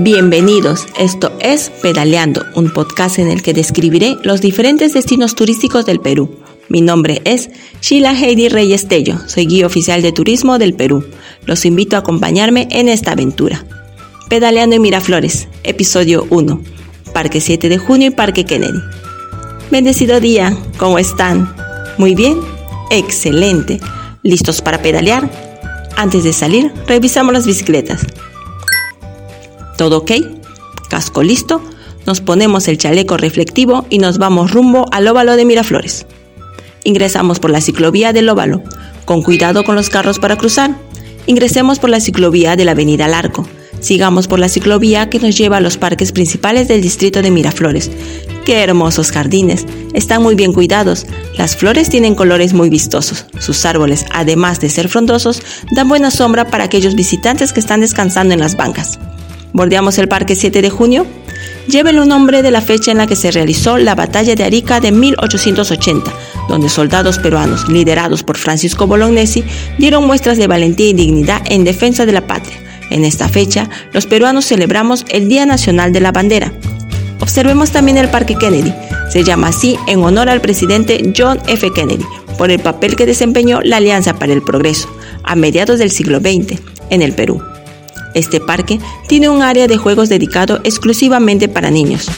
Bienvenidos, esto es Pedaleando, un podcast en el que describiré los diferentes destinos turísticos del Perú. Mi nombre es Sheila Heidi Reyes Tello, soy guía oficial de turismo del Perú. Los invito a acompañarme en esta aventura. Pedaleando en Miraflores, episodio 1, Parque 7 de junio y Parque Kennedy. Bendecido día, ¿cómo están? ¿Muy bien? Excelente. ¿Listos para pedalear? Antes de salir, revisamos las bicicletas. ¿Todo ok? Casco listo. Nos ponemos el chaleco reflectivo y nos vamos rumbo al óvalo de Miraflores. Ingresamos por la ciclovía del óvalo, con cuidado con los carros para cruzar. Ingresemos por la ciclovía de la avenida Larco. Sigamos por la ciclovía que nos lleva a los parques principales del distrito de Miraflores. ¡Qué hermosos jardines! Están muy bien cuidados. Las flores tienen colores muy vistosos. Sus árboles, además de ser frondosos, dan buena sombra para aquellos visitantes que están descansando en las bancas bordeamos el Parque 7 de junio, lleva el nombre de la fecha en la que se realizó la Batalla de Arica de 1880, donde soldados peruanos, liderados por Francisco Bolognesi, dieron muestras de valentía y dignidad en defensa de la patria. En esta fecha, los peruanos celebramos el Día Nacional de la Bandera. Observemos también el Parque Kennedy. Se llama así en honor al presidente John F. Kennedy, por el papel que desempeñó la Alianza para el Progreso a mediados del siglo XX en el Perú. Este parque tiene un área de juegos dedicado exclusivamente para niños.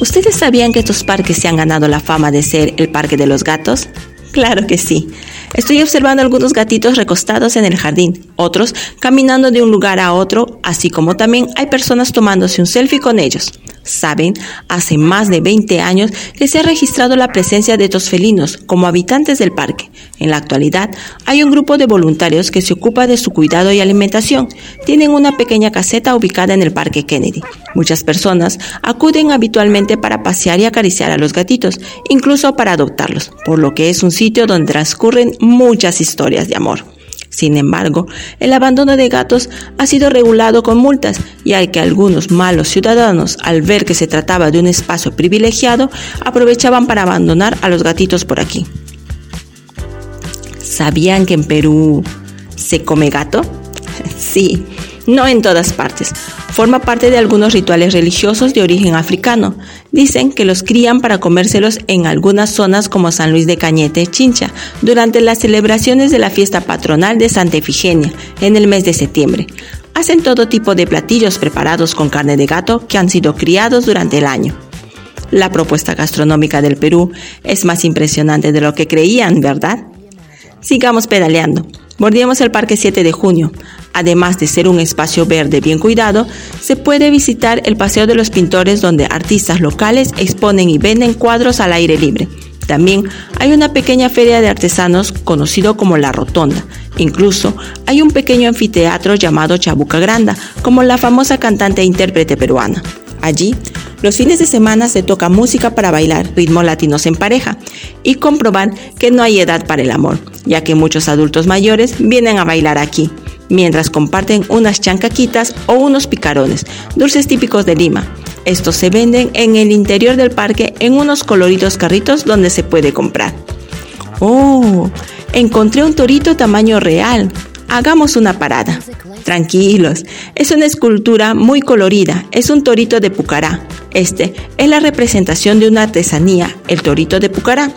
¿Ustedes sabían que estos parques se han ganado la fama de ser el parque de los gatos? Claro que sí. Estoy observando algunos gatitos recostados en el jardín, otros caminando de un lugar a otro, así como también hay personas tomándose un selfie con ellos. Saben, hace más de 20 años que se ha registrado la presencia de estos felinos como habitantes del parque. En la actualidad, hay un grupo de voluntarios que se ocupa de su cuidado y alimentación. Tienen una pequeña caseta ubicada en el Parque Kennedy. Muchas personas acuden habitualmente para pasear y acariciar a los gatitos, incluso para adoptarlos, por lo que es un sitio donde transcurren muchas historias de amor. Sin embargo, el abandono de gatos ha sido regulado con multas y hay que algunos malos ciudadanos, al ver que se trataba de un espacio privilegiado, aprovechaban para abandonar a los gatitos por aquí. ¿Sabían que en Perú se come gato? Sí, no en todas partes. Forma parte de algunos rituales religiosos de origen africano. Dicen que los crían para comérselos en algunas zonas como San Luis de Cañete, Chincha, durante las celebraciones de la fiesta patronal de Santa Efigenia, en el mes de septiembre. Hacen todo tipo de platillos preparados con carne de gato que han sido criados durante el año. La propuesta gastronómica del Perú es más impresionante de lo que creían, ¿verdad? Sigamos pedaleando. Bordeamos el Parque 7 de Junio. Además de ser un espacio verde bien cuidado, se puede visitar el Paseo de los Pintores donde artistas locales exponen y venden cuadros al aire libre. También hay una pequeña feria de artesanos conocido como La Rotonda. Incluso hay un pequeño anfiteatro llamado Chabuca Granda, como la famosa cantante e intérprete peruana. Allí, los fines de semana se toca música para bailar ritmos latinos en pareja y comprobar que no hay edad para el amor, ya que muchos adultos mayores vienen a bailar aquí mientras comparten unas chancaquitas o unos picarones, dulces típicos de Lima. Estos se venden en el interior del parque en unos coloridos carritos donde se puede comprar. ¡Oh! Encontré un torito tamaño real. Hagamos una parada. Tranquilos, es una escultura muy colorida, es un torito de Pucará. Este es la representación de una artesanía, el torito de Pucará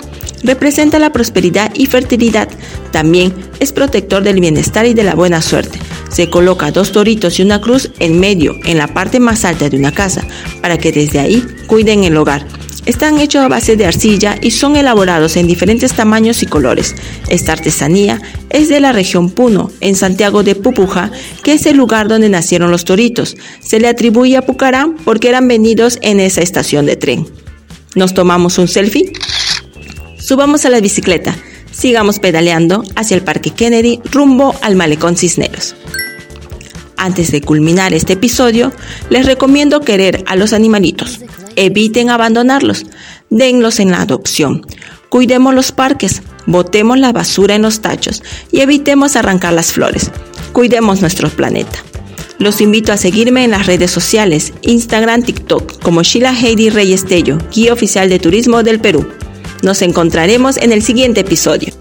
representa la prosperidad y fertilidad. También es protector del bienestar y de la buena suerte. Se coloca dos toritos y una cruz en medio, en la parte más alta de una casa, para que desde ahí cuiden el hogar. Están hechos a base de arcilla y son elaborados en diferentes tamaños y colores. Esta artesanía es de la región Puno, en Santiago de Pupuja, que es el lugar donde nacieron los toritos. Se le atribuye a Pucará porque eran vendidos en esa estación de tren. ¿Nos tomamos un selfie? Subamos a la bicicleta, sigamos pedaleando hacia el Parque Kennedy rumbo al Malecón Cisneros. Antes de culminar este episodio, les recomiendo querer a los animalitos. Eviten abandonarlos, denlos en la adopción. Cuidemos los parques, botemos la basura en los tachos y evitemos arrancar las flores. Cuidemos nuestro planeta. Los invito a seguirme en las redes sociales, Instagram, TikTok, como Sheila Heidi Reyes Tello, guía oficial de turismo del Perú. Nos encontraremos en el siguiente episodio.